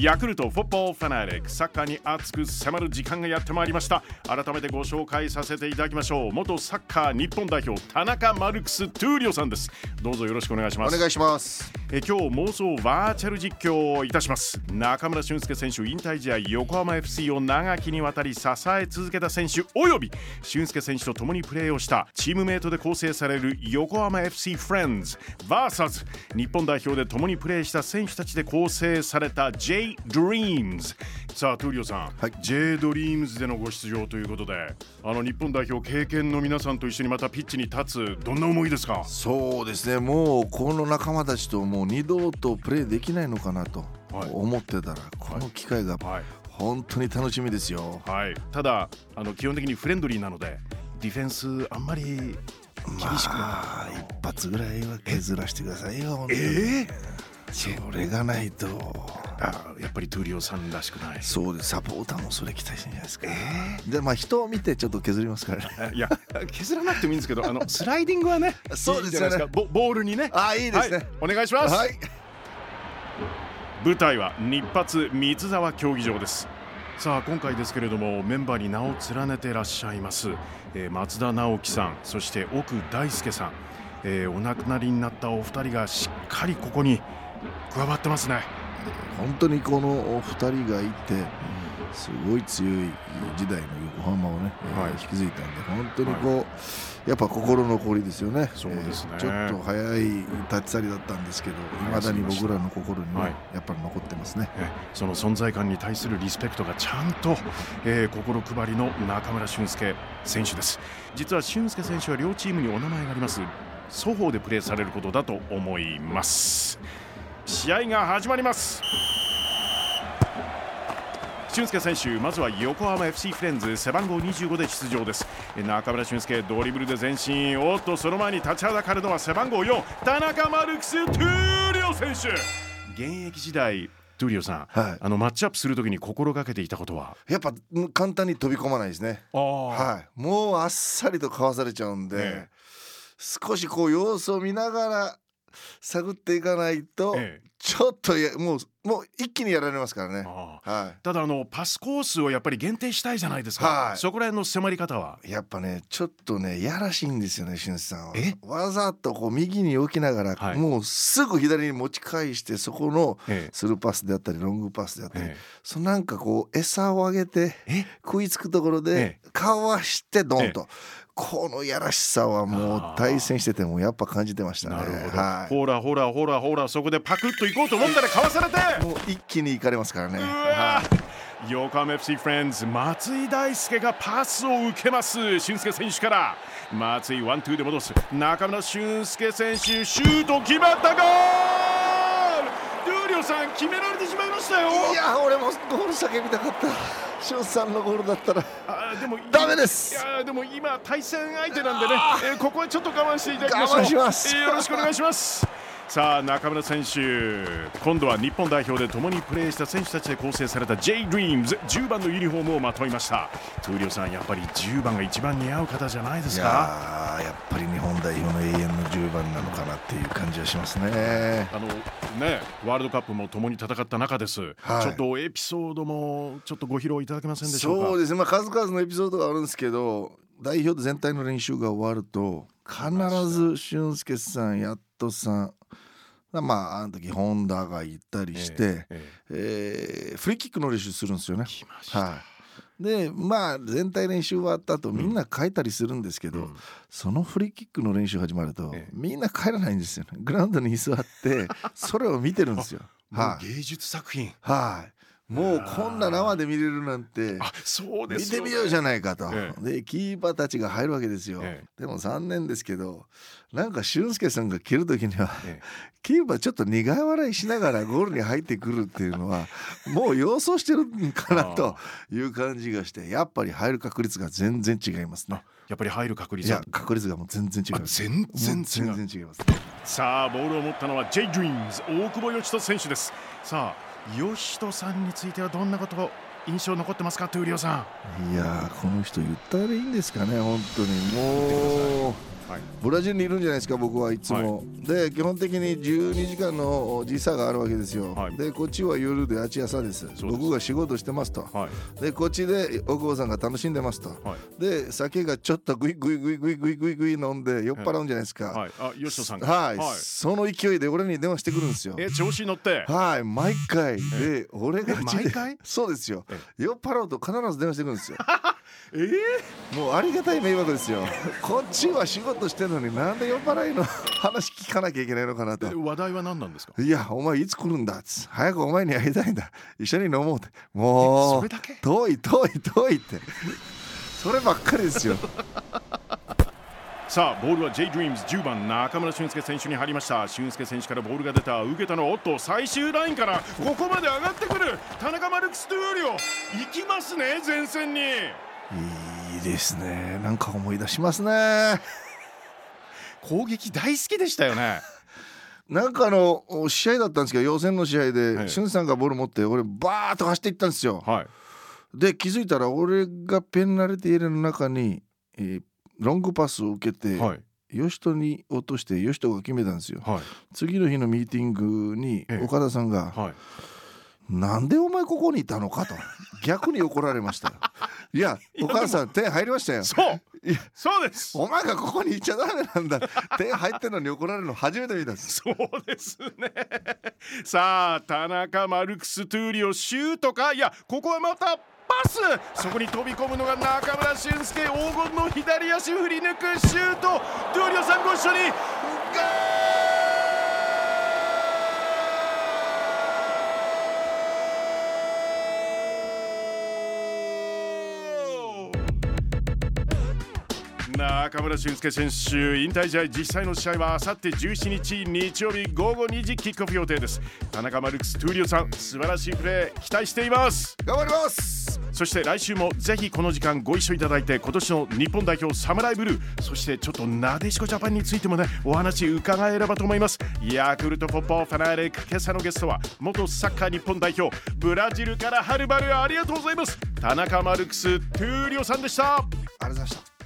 ヤクルトフォッボーファナリックサッカーに熱く迫る時間がやってまいりました。改めてご紹介させていただきましょう。元サッカー日本代表田中マルクス・トゥーリオさんです。どうぞよろしくお願いします。お願いします。え今日妄想バーチャル実況をいたします。中村俊輔選手引退試合横浜 FC を長きにわたり支え続けた選手および俊輔選手と共にプレーをしたチームメイトで構成される横浜 FC フレンズ。VS 日本代表で共にプレーした選手たちで構成された J Dreams さあトゥーリオさん、はい。J Dreams でのご出場ということであの日本代表経験の皆さんと一緒にまたピッチに立つどんな思いですか？そうですね。もうこの仲間たちともう二度とプレーできないのかなとはい。思ってたら、この機会がはい。本当に楽しみですよ。はい、ただあの基本的にフレンドリーなのでディフェンスあんまり厳しくまあ一発ぐらいは削らしてくださいよえそれがないとあやっぱりトゥーリオさんらしくない。そうです。サポーターもそれ期待してんじゃないですか、でまあ人を見てちょっと削りますからね。いや削らなくてもいいんですけどあの スライディングはねそうですよね。ボボールにね。あいいですね。はい、お願いします、はい。舞台は日発三沢競技場です。さあ今回ですけれどもメンバーに名を連ねてらっしゃいます、えー松田直樹さんそして奥大輔さん、えーお亡くなりになったお二人がしっかりここに加わってますね本当にこのお二人がいてすごい強い時代の横浜をね、はい。えー引き継いだんで本当にこう、やっぱ心残りですよね。そうですね。えーちょっと早い立ち去りだったんですけどいまだに僕らの心にね、はい。やっぱり残ってますね。えその存在感に対するリスペクトがちゃんと、えー心配りの中村俊輔選手です。実は俊輔選手は両チームにお名前があります。双方でプレーされることだと思います。試合が始まります俊輔選手まずは横浜 FC フレンズ背番号25で出場です。え中村俊輔ドリブルで前進。おっとその前に立ちはだかるのは背番号4田中マルクス・トゥーリオ選手。現役時代トゥーリオさん、はい。あのマッチアップするときに心がけていたことは？やっぱうん簡単に飛び込まないですね。あはい。もうあっさりとかわされちゃうんで、ええ少しこう様子を見ながら探っていかないと、ええちょっとやもうもう一気にやられますからね。はただあのパスコースをやっぱり限定したいじゃないですか、はい。そこら辺の迫り方は。いやっぱねちょっとねやらしいんですよね俊さん。はえわざとこう右に置きながら、はい。もうすぐ左に持ち返してそこのええ。スルーパスであったりロングパスであったり、えそのなんかこう餌をあげてえ？食いつくところでえかわしてドンと、このやらしさはもう対戦しててもやっぱ感じてましたね。なるほど、はい。ほらほらほらほらそこでパクッと行こうと思ったらかわされて。もう一気に行かれますからね。横浜 FC フレンズ松井大輔がパスを受けます。俊介選手から。松井ワンツーで戻す。中村俊介選手シュート決まったゴールルーリオさん決められてしまいましたよ。い、いや俺もゴール叫びたかった。俊さんのゴールだったら。あでもダメです。いやでも今対戦相手なんでね、えーここはちょっと我慢していただきましょう。我慢します。えーよろしくお願いしますさあ中村選手今度は日本代表で共にプレーした選手たちで構成された J Dreams 10番のユニフォームをまといました。トゥーリオさんやっぱり10番が一番似合う方じゃないでいすか？やーやっぱり日本代表の永遠の10番なのかなっていう感じはしますね。あのねワールドカップも共に戦った中です、はい。ちょっとエピソードもちょっとご披露いただけませんでしょうか？そうですね、まあ、数々のエピソードがあるんですけど代表全体の練習が終わると必ず俊介さんやっとさんまああの時本田が行ったりして、ええーフリーキックの練習するんですよね。はい、でまあ全体練習終わった後みんな帰ったりするんですけど、うん。そのフリーキックの練習始まると、ええ。みんな帰らないんですよね。グラウンドに座って それを見てるんですよ。はい、芸術作品。はいもうこんな生で見れるなんてあそうですよね。見てみようじゃないかと、えでキーパーたちが入るわけですよ、えでも残念ですけどなんか俊介さんが蹴る時にはえキーパーちょっと苦笑いしながらゴールに入ってくるっていうのは もう様相してるんかなという感じがしてやっぱり入る確率が全然違いますね。やっぱり入る確い率は。や確率がもう全然違いあます。全然全然違います。さあボールを持ったのは J ドリームズ大久保嘉人選手です。さあ嘉人さんについてはどんなことを？印象残ってますかトゥーリオさん？いやーこの人言ったらいいんですかね本当に。もうはいブラジルにいるんじゃないですか僕はいつも、で基本的に12時間の時差があるわけですよ、はい。でこっちは夜であっち朝です。です。僕が仕事してますと、はい。でこっちで大久保さんが楽しんでますと、はい。で酒がちょっとグイグイグイグイグイグイグイ飲んで酔っ払うんじゃないですか。はい。あ吉野さんが。はい、その勢いで俺に電話してくるんですよ。え調子に乗って？はい。毎回。で俺が毎回？そうですよ。え酔っ払うと必ず電話してくるんですよ。えもうありがたい迷惑ですよ。こっちは仕事してるのになんで酔っ払いの 話聞かなきゃいけないのかなと。ー、話題は何なんですか？いやお前いつ来るんだっつ。早くお前に会いたいんだ。一緒に飲もうって。もそうれだけ？遠い遠い遠いって。そればっかりですよさあボールは J ドリームズ10番中村俊輔選手に入りました。俊輔選手からボールが出た。受けたのおっと最終ラインからここまで上がってくる。田中マルクス・トゥーリオ行きますね前線に。いいですね。なんか思い出しますね。攻撃大好きでしたよね。なんかあの試合だったんですけど予選の試合で、はい。しゅんさんがボール持って俺バーッと走っていったんですよ。はい。で気づいたら俺がペンナルティーエリアの中に、えーロングパスを受けて、はい。吉人に落として吉人が決めたんですよ。はい。次の日のミーティングにええ。岡田さんがはい「なんでお前ここにいたのか?」と逆に怒られましたよ。いやお母さん点入りましたよ。そう。そうです。お前がここにいちゃダメなんだ。点入ってんのに怒られるの初めて見たんです。そうですね。さあ田中マルクス・トゥーリオシュートか？いやここはまたパス。そこに飛び込むのが中村俊輔。黄金の左足振り抜くシュート。トゥーリオさんご一緒に。中村俊輔選手引退試合実際の試合はあさって17日日曜日午後2時キックオフ予定です。田中マルクス・トゥーリオさん素晴らしいプレー期待しています。頑張ります。そして来週もぜひこの時間ご一緒いただいて今年の日本代表サムライブルーそしてちょっとなでしこジャパンについてもねお話伺えればと思います。ヤクルトポッポファナリック今朝のゲストは元サッカー日本代表ブラジルからはるばるありがとうございます。田中マルクス・トゥーリオさんでした。ありがとうございました。